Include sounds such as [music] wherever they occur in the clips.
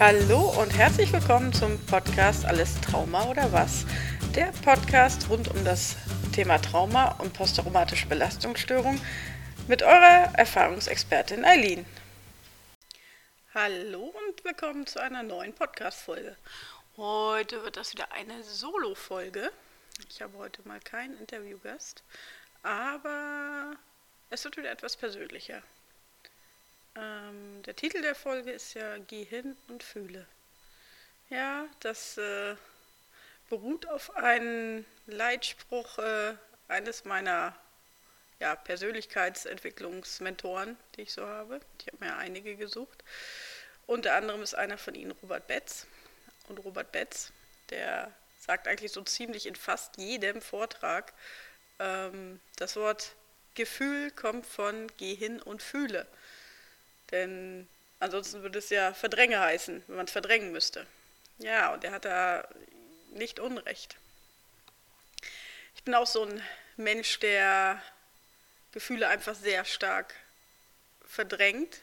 Hallo und herzlich willkommen zum Podcast Alles Trauma oder was? Der Podcast rund um das Thema Trauma und posttraumatische Belastungsstörung mit eurer Erfahrungsexpertin Eileen. Hallo und willkommen zu einer neuen Podcast-Folge. Heute wird das wieder eine Solo-Folge. Ich habe heute mal keinen Interviewgast, aber es wird wieder etwas persönlicher. Der Titel der Folge ist ja Geh hin und fühle. Ja, das äh, beruht auf einem Leitspruch äh, eines meiner ja, Persönlichkeitsentwicklungsmentoren, die ich so habe. Ich habe mir einige gesucht. Unter anderem ist einer von ihnen Robert Betz. Und Robert Betz, der sagt eigentlich so ziemlich in fast jedem Vortrag, ähm, das Wort Gefühl kommt von geh hin und fühle. Denn ansonsten würde es ja Verdränge heißen, wenn man es verdrängen müsste. Ja, und er hat da nicht Unrecht. Ich bin auch so ein Mensch, der Gefühle einfach sehr stark verdrängt,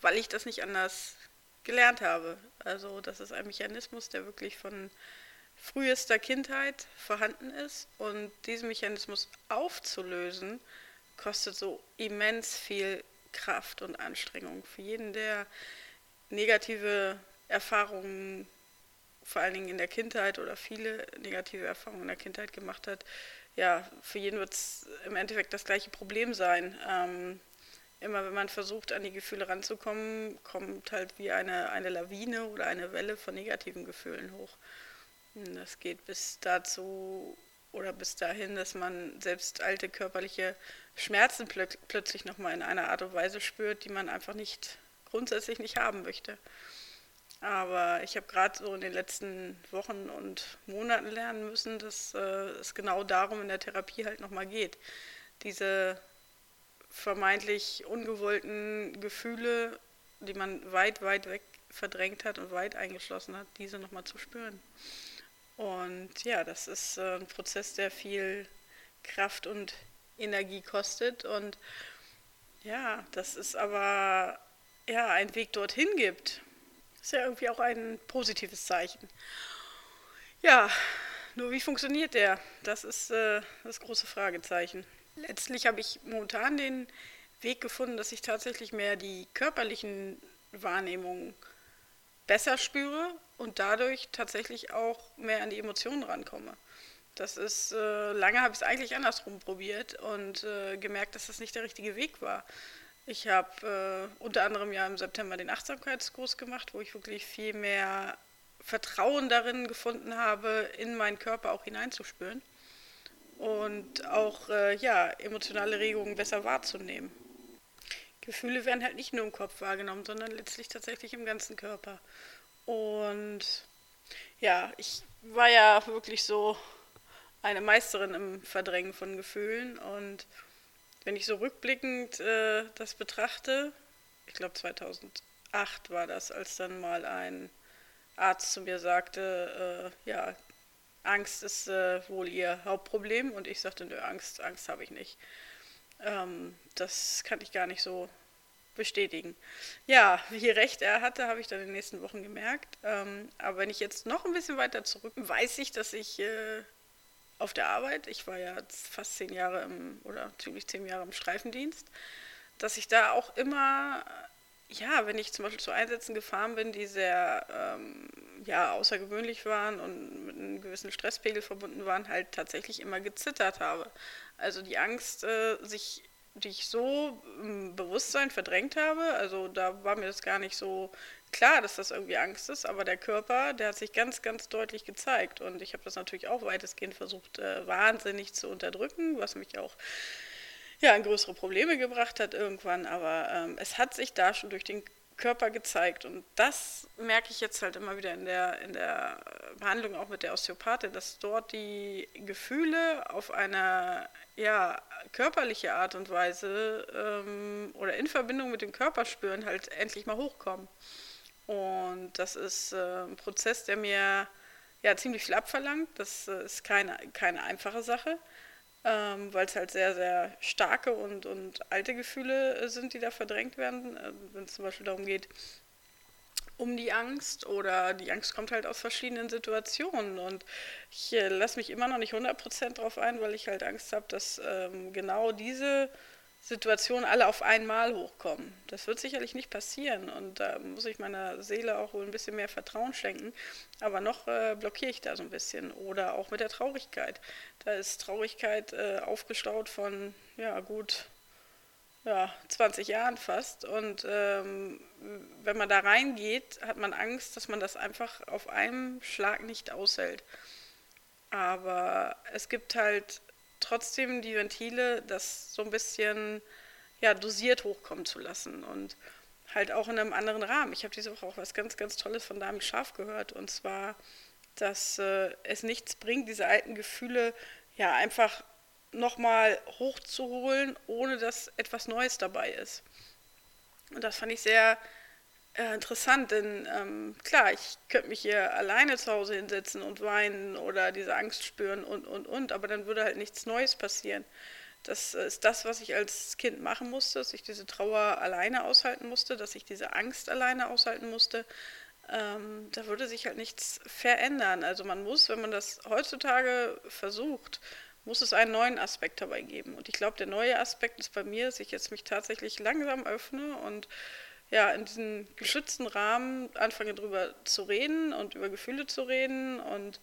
weil ich das nicht anders gelernt habe. Also das ist ein Mechanismus, der wirklich von frühester Kindheit vorhanden ist und diesen Mechanismus aufzulösen, kostet so immens viel Kraft und Anstrengung. Für jeden, der negative Erfahrungen, vor allen Dingen in der Kindheit oder viele negative Erfahrungen in der Kindheit gemacht hat, ja, für jeden wird es im Endeffekt das gleiche Problem sein. Ähm, immer wenn man versucht, an die Gefühle ranzukommen, kommt halt wie eine, eine Lawine oder eine Welle von negativen Gefühlen hoch. Das geht bis dazu oder bis dahin, dass man selbst alte körperliche Schmerzen plö plötzlich nochmal in einer Art und Weise spürt, die man einfach nicht grundsätzlich nicht haben möchte. Aber ich habe gerade so in den letzten Wochen und Monaten lernen müssen, dass äh, es genau darum in der Therapie halt nochmal geht. Diese vermeintlich ungewollten Gefühle, die man weit, weit weg verdrängt hat und weit eingeschlossen hat, diese nochmal zu spüren. Und ja, das ist äh, ein Prozess, der viel Kraft und Energie kostet. Und ja, das ist aber ja ein Weg dorthin gibt. Ist ja irgendwie auch ein positives Zeichen. Ja, nur wie funktioniert der? Das ist äh, das große Fragezeichen. Letztlich habe ich momentan den Weg gefunden, dass ich tatsächlich mehr die körperlichen Wahrnehmungen besser spüre und dadurch tatsächlich auch mehr an die Emotionen rankomme. Das ist, äh, lange habe ich es eigentlich andersrum probiert und äh, gemerkt, dass das nicht der richtige Weg war. Ich habe äh, unter anderem ja im September den Achtsamkeitskurs gemacht, wo ich wirklich viel mehr Vertrauen darin gefunden habe, in meinen Körper auch hineinzuspüren und auch äh, ja, emotionale Regungen besser wahrzunehmen. Gefühle werden halt nicht nur im Kopf wahrgenommen, sondern letztlich tatsächlich im ganzen Körper. Und ja, ich war ja wirklich so eine Meisterin im Verdrängen von Gefühlen. Und wenn ich so rückblickend äh, das betrachte, ich glaube 2008 war das, als dann mal ein Arzt zu mir sagte, äh, ja, Angst ist äh, wohl ihr Hauptproblem. Und ich sagte, nö, Angst, Angst habe ich nicht. Ähm, das kann ich gar nicht so bestätigen. Ja, wie recht er hatte, habe ich dann in den nächsten Wochen gemerkt. Ähm, aber wenn ich jetzt noch ein bisschen weiter zurück, weiß ich, dass ich äh, auf der Arbeit, ich war ja fast zehn Jahre im, oder ziemlich zehn Jahre im Streifendienst, dass ich da auch immer, ja, wenn ich zum Beispiel zu Einsätzen gefahren bin, die sehr ähm, ja, außergewöhnlich waren und mit einem gewissen Stresspegel verbunden waren, halt tatsächlich immer gezittert habe. Also die Angst, äh, sich die ich so im Bewusstsein verdrängt habe. Also da war mir das gar nicht so klar, dass das irgendwie Angst ist, aber der Körper, der hat sich ganz, ganz deutlich gezeigt. Und ich habe das natürlich auch weitestgehend versucht, äh, wahnsinnig zu unterdrücken, was mich auch ja, in größere Probleme gebracht hat irgendwann. Aber ähm, es hat sich da schon durch den Körper gezeigt. Und das merke ich jetzt halt immer wieder in der, in der Behandlung auch mit der Osteopathin, dass dort die Gefühle auf einer ja, körperliche Art und Weise ähm, oder in Verbindung mit dem Körperspüren halt endlich mal hochkommen. Und das ist äh, ein Prozess, der mir ja ziemlich viel abverlangt. Das äh, ist keine, keine einfache Sache, ähm, weil es halt sehr, sehr starke und, und alte Gefühle äh, sind, die da verdrängt werden. Wenn es zum Beispiel darum geht, um die Angst oder die Angst kommt halt aus verschiedenen Situationen und ich lasse mich immer noch nicht 100% drauf ein, weil ich halt Angst habe, dass ähm, genau diese Situationen alle auf einmal hochkommen. Das wird sicherlich nicht passieren und da muss ich meiner Seele auch wohl ein bisschen mehr Vertrauen schenken. Aber noch äh, blockiere ich da so ein bisschen. Oder auch mit der Traurigkeit. Da ist Traurigkeit äh, aufgestaut von, ja, gut ja, 20 Jahren fast. Und ähm, wenn man da reingeht, hat man Angst, dass man das einfach auf einem Schlag nicht aushält. Aber es gibt halt trotzdem die Ventile, das so ein bisschen ja, dosiert hochkommen zu lassen und halt auch in einem anderen Rahmen. Ich habe diese Woche auch was ganz, ganz Tolles von Dami Scharf gehört und zwar, dass äh, es nichts bringt, diese alten Gefühle ja einfach nochmal hochzuholen, ohne dass etwas Neues dabei ist. Und das fand ich sehr äh, interessant, denn ähm, klar, ich könnte mich hier alleine zu Hause hinsetzen und weinen oder diese Angst spüren und, und, und, aber dann würde halt nichts Neues passieren. Das ist das, was ich als Kind machen musste, dass ich diese Trauer alleine aushalten musste, dass ich diese Angst alleine aushalten musste. Ähm, da würde sich halt nichts verändern. Also man muss, wenn man das heutzutage versucht, muss es einen neuen Aspekt dabei geben. Und ich glaube, der neue Aspekt ist bei mir, dass ich jetzt mich tatsächlich langsam öffne und ja, in diesem geschützten Rahmen anfange drüber zu reden und über Gefühle zu reden und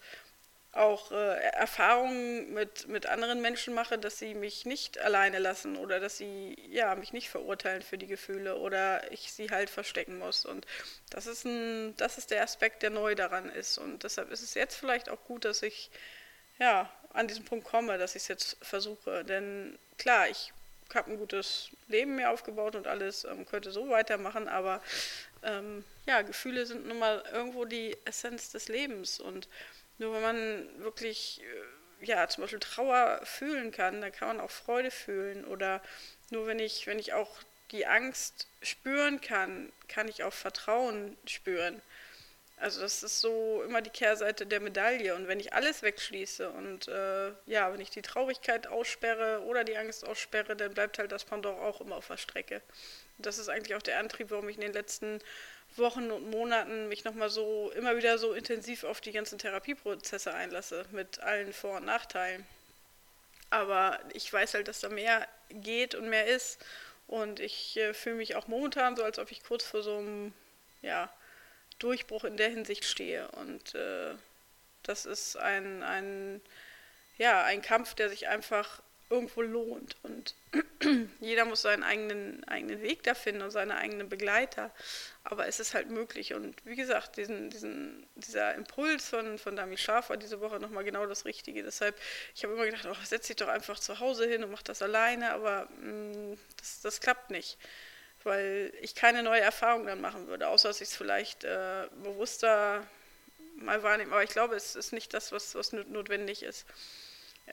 auch äh, Erfahrungen mit, mit anderen Menschen mache, dass sie mich nicht alleine lassen oder dass sie ja, mich nicht verurteilen für die Gefühle oder ich sie halt verstecken muss. Und das ist, ein, das ist der Aspekt, der neu daran ist. Und deshalb ist es jetzt vielleicht auch gut, dass ich ja, an diesen Punkt komme, dass ich es jetzt versuche. Denn klar, ich habe ein gutes Leben mir aufgebaut und alles ähm, könnte so weitermachen, aber ähm, ja, Gefühle sind nun mal irgendwo die Essenz des Lebens und nur wenn man wirklich, äh, ja, zum Beispiel Trauer fühlen kann, dann kann man auch Freude fühlen oder nur wenn ich, wenn ich auch die Angst spüren kann, kann ich auch Vertrauen spüren. Also das ist so immer die Kehrseite der Medaille. Und wenn ich alles wegschließe und äh, ja, wenn ich die Traurigkeit aussperre oder die Angst aussperre, dann bleibt halt das Pendant auch immer auf der Strecke. Und das ist eigentlich auch der Antrieb, warum ich in den letzten Wochen und Monaten mich nochmal so immer wieder so intensiv auf die ganzen Therapieprozesse einlasse, mit allen Vor- und Nachteilen. Aber ich weiß halt, dass da mehr geht und mehr ist. Und ich äh, fühle mich auch momentan so, als ob ich kurz vor so einem, ja, Durchbruch in der Hinsicht stehe. Und äh, das ist ein, ein, ja, ein Kampf, der sich einfach irgendwo lohnt. Und [clears throat] jeder muss seinen eigenen, eigenen Weg da finden und seine eigenen Begleiter. Aber es ist halt möglich. Und wie gesagt, diesen, diesen, dieser Impuls von, von Dami Scharf war diese Woche nochmal genau das Richtige. Deshalb, ich habe immer gedacht, oh, setz dich doch einfach zu Hause hin und mach das alleine, aber mh, mm, das, das klappt nicht weil ich keine neue Erfahrung dann machen würde, außer dass ich es vielleicht äh, bewusster mal wahrnehme. Aber ich glaube, es ist nicht das, was, was notwendig ist.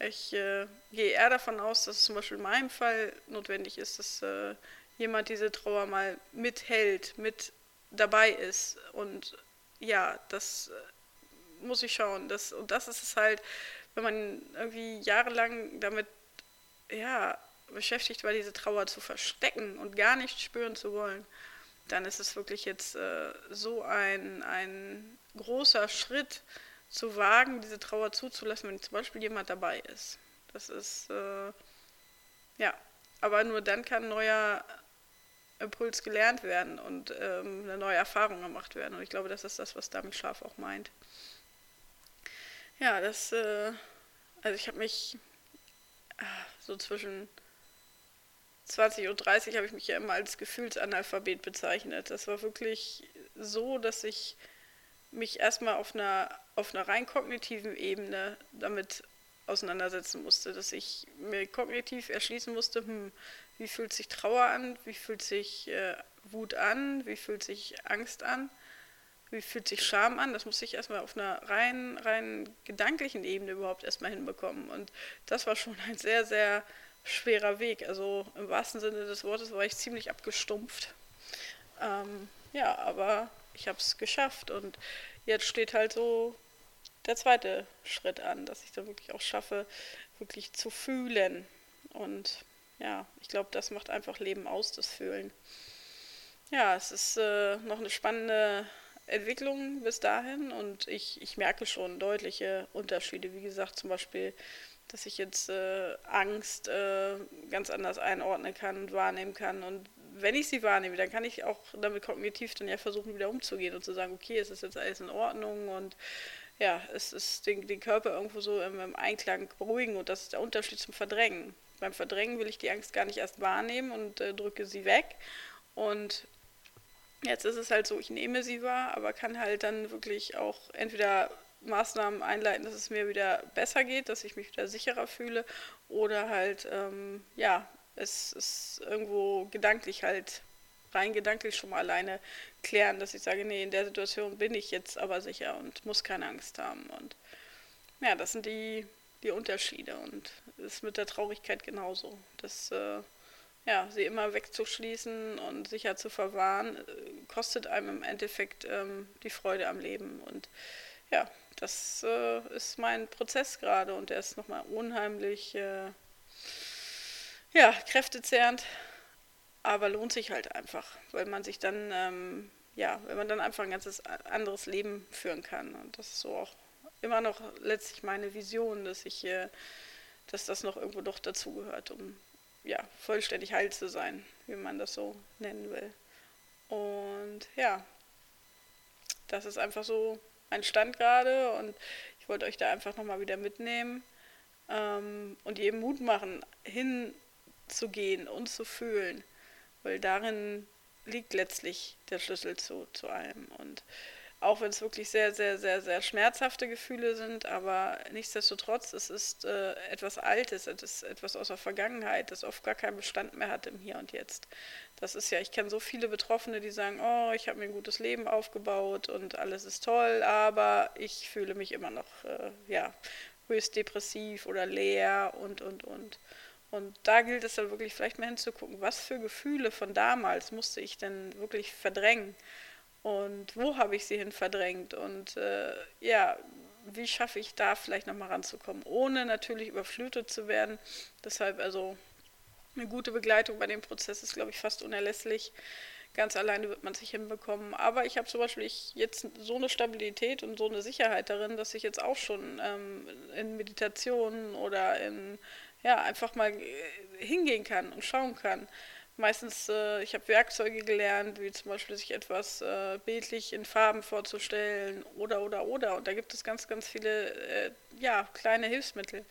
Ich äh, gehe eher davon aus, dass es zum Beispiel in meinem Fall notwendig ist, dass äh, jemand diese Trauer mal mithält, mit dabei ist. Und ja, das äh, muss ich schauen. Das, und das ist es halt, wenn man irgendwie jahrelang damit ja, beschäftigt war, diese Trauer zu verstecken und gar nicht spüren zu wollen, dann ist es wirklich jetzt äh, so ein, ein großer Schritt zu wagen, diese Trauer zuzulassen, wenn zum Beispiel jemand dabei ist. Das ist, äh, ja, aber nur dann kann neuer Impuls gelernt werden und ähm, eine neue Erfahrung gemacht werden. Und ich glaube, das ist das, was Dami Scharf auch meint. Ja, das, äh, also ich habe mich äh, so zwischen 20 und 30 habe ich mich ja immer als Gefühlsanalphabet bezeichnet. Das war wirklich so, dass ich mich erstmal auf einer, auf einer rein kognitiven Ebene damit auseinandersetzen musste, dass ich mir kognitiv erschließen musste, hm, wie fühlt sich Trauer an, wie fühlt sich äh, Wut an, wie fühlt sich Angst an, wie fühlt sich Scham an. Das musste ich erstmal auf einer rein, rein gedanklichen Ebene überhaupt erstmal hinbekommen. Und das war schon ein sehr, sehr schwerer Weg. Also im wahrsten Sinne des Wortes war ich ziemlich abgestumpft. Ähm, ja, aber ich habe es geschafft und jetzt steht halt so der zweite Schritt an, dass ich dann wirklich auch schaffe, wirklich zu fühlen. Und ja, ich glaube, das macht einfach Leben aus, das Fühlen. Ja, es ist äh, noch eine spannende Entwicklung bis dahin und ich, ich merke schon deutliche Unterschiede. Wie gesagt, zum Beispiel, dass ich jetzt äh, Angst äh, ganz anders einordnen kann und wahrnehmen kann. Und wenn ich sie wahrnehme, dann kann ich auch damit kognitiv dann ja versuchen, wieder umzugehen und zu sagen, okay, es ist jetzt alles in Ordnung und ja, es ist den, den Körper irgendwo so im, im Einklang beruhigen und das ist der Unterschied zum Verdrängen. Beim Verdrängen will ich die Angst gar nicht erst wahrnehmen und äh, drücke sie weg. Und jetzt ist es halt so, ich nehme sie wahr, aber kann halt dann wirklich auch entweder Maßnahmen einleiten, dass es mir wieder besser geht, dass ich mich wieder sicherer fühle oder halt, ähm, ja, es ist irgendwo gedanklich halt, rein gedanklich schon mal alleine klären, dass ich sage, nee, in der Situation bin ich jetzt aber sicher und muss keine Angst haben. Und ja, das sind die, die Unterschiede und ist mit der Traurigkeit genauso. Das, äh, ja, sie immer wegzuschließen und sicher zu verwahren, äh, kostet einem im Endeffekt ähm, die Freude am Leben. Und ja, das äh, ist mein Prozess gerade und der ist nochmal unheimlich, äh, ja, kräftezehrend, aber lohnt sich halt einfach, weil man sich dann, ähm, ja, wenn man dann einfach ein ganzes anderes Leben führen kann. Und das ist so auch immer noch letztlich meine Vision, dass ich, äh, dass das noch irgendwo doch dazugehört, um ja, vollständig heil zu sein, wie man das so nennen will. Und ja, das ist einfach so mein Stand gerade und ich wollte euch da einfach nochmal wieder mitnehmen ähm, und jedem Mut machen, hinzugehen und zu fühlen, weil darin liegt letztlich der Schlüssel zu, zu allem. Und auch wenn es wirklich sehr, sehr, sehr, sehr schmerzhafte Gefühle sind, aber nichtsdestotrotz, es ist äh, etwas Altes, es ist etwas aus der Vergangenheit, das oft gar keinen Bestand mehr hat im Hier und Jetzt. Das ist ja, ich kenne so viele Betroffene, die sagen, oh, ich habe mir ein gutes Leben aufgebaut und alles ist toll, aber ich fühle mich immer noch, äh, ja, höchst depressiv oder leer und, und, und. Und da gilt es dann wirklich vielleicht mal hinzugucken, was für Gefühle von damals musste ich denn wirklich verdrängen und wo habe ich sie hin verdrängt und äh, ja, wie schaffe ich da vielleicht nochmal ranzukommen, ohne natürlich überflutet zu werden. Deshalb also eine gute Begleitung bei dem Prozess ist, glaube ich, fast unerlässlich. Ganz alleine wird man sich hinbekommen. Aber ich habe zum Beispiel jetzt so eine Stabilität und so eine Sicherheit darin, dass ich jetzt auch schon ähm, in Meditationen oder in, ja, einfach mal äh, hingehen kann und schauen kann meistens, äh, ich habe Werkzeuge gelernt, wie zum Beispiel sich etwas äh, bildlich in Farben vorzustellen oder, oder, oder. Und da gibt es ganz, ganz viele, äh, ja, kleine Hilfsmittel.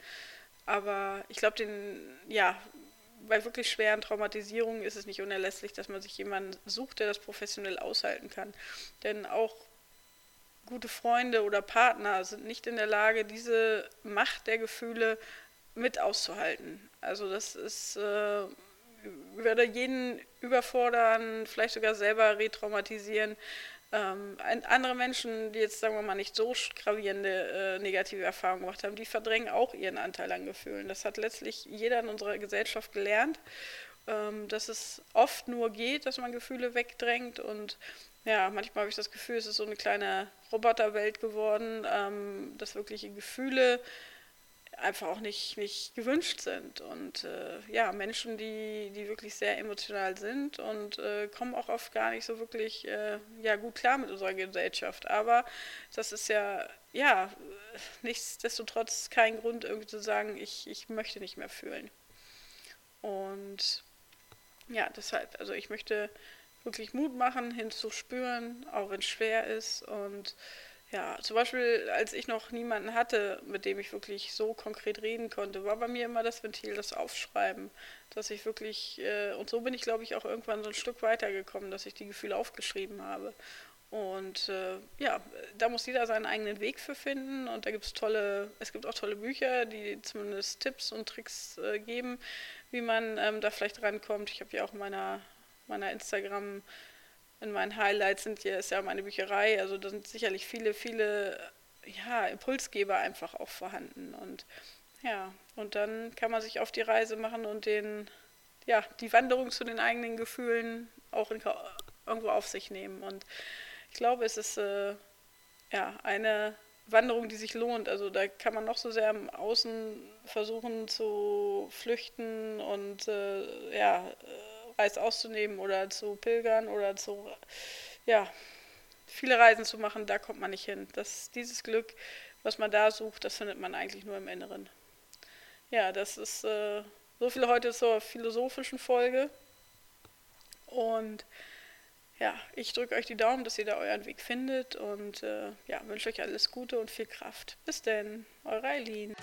Aber ich glaube, den, ja, bei wirklich schweren Traumatisierungen ist es nicht unerlässlich, dass man sich jemanden sucht, der das professionell aushalten kann. Denn auch gute Freunde oder Partner sind nicht in der Lage, diese Macht der Gefühle mit auszuhalten. Also das ist äh, würde jeden überfordern, vielleicht sogar selber retraumatisieren. Ähm, andere Menschen, die jetzt, sagen wir mal, nicht so gravierende äh, negative Erfahrungen gemacht haben, die verdrängen auch ihren Anteil an Gefühlen. Das hat letztlich jeder in unserer Gesellschaft gelernt, ähm, dass es oft nur geht, dass man Gefühle wegdrängt und ja, manchmal habe ich das Gefühl, es ist so eine kleine Roboterwelt geworden, ähm, dass wirkliche Gefühle einfach auch nicht, nicht gewünscht sind. Und äh, ja, Menschen, die, die wirklich sehr emotional sind und äh, kommen auch oft gar nicht so wirklich äh, ja, gut klar mit unserer Gesellschaft. Aber das ist ja, ja, nichtsdestotrotz kein Grund, irgendwie zu sagen, ich, ich möchte nicht mehr fühlen. Und ja, deshalb, also ich möchte wirklich Mut machen, hinzuspüren, auch wenn es schwer ist und ja, zum Beispiel, als ich noch niemanden hatte, mit dem ich wirklich so konkret reden konnte, war bei mir immer das Ventil das Aufschreiben, dass ich wirklich, äh, und so bin ich, glaube ich, auch irgendwann so ein Stück weitergekommen, dass ich die Gefühle aufgeschrieben habe. Und äh, ja, da muss jeder seinen eigenen Weg für finden und da gibt es tolle, es gibt auch tolle Bücher, die zumindest Tipps und Tricks äh, geben, wie man ähm, da vielleicht rankommt. Ich habe ja auch meiner, meiner Instagram- in meinen Highlights sind hier ist ja meine Bücherei, also da sind sicherlich viele, viele ja, Impulsgeber einfach auch vorhanden. Und ja, und dann kann man sich auf die Reise machen und den, ja, die Wanderung zu den eigenen Gefühlen auch in, irgendwo auf sich nehmen. Und ich glaube, es ist äh, ja eine Wanderung, die sich lohnt. Also da kann man noch so sehr im Außen versuchen zu flüchten und äh, ja, Reis auszunehmen oder zu pilgern oder zu, ja, viele Reisen zu machen, da kommt man nicht hin. Das, dieses Glück, was man da sucht, das findet man eigentlich nur im Inneren. Ja, das ist äh, so viel heute zur philosophischen Folge. Und ja, ich drücke euch die Daumen, dass ihr da euren Weg findet und äh, ja, wünsche euch alles Gute und viel Kraft. Bis denn, eure Eileen.